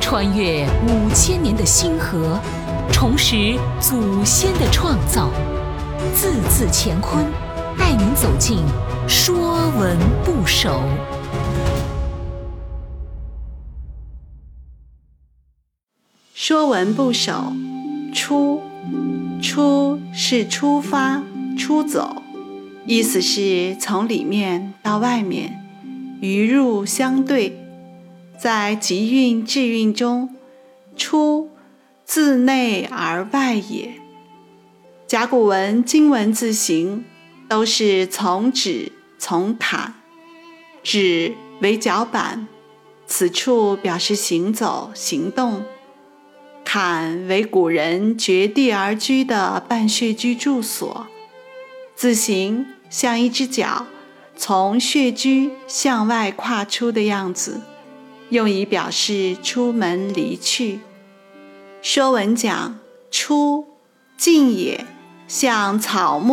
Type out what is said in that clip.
穿越五千年的星河，重拾祖先的创造，字字乾坤，带您走进《说文不首》。《说文不首》出，出是出发、出走，意思是从里面到外面，与入相对。在集运、致运中，出自内而外也。甲骨文、金文字形都是从指、从坎，指为脚板，此处表示行走、行动；坎为古人掘地而居的半穴居住所，字形像一只脚从穴居向外跨出的样子。用以表示出门离去。说文讲出，进也，像草木。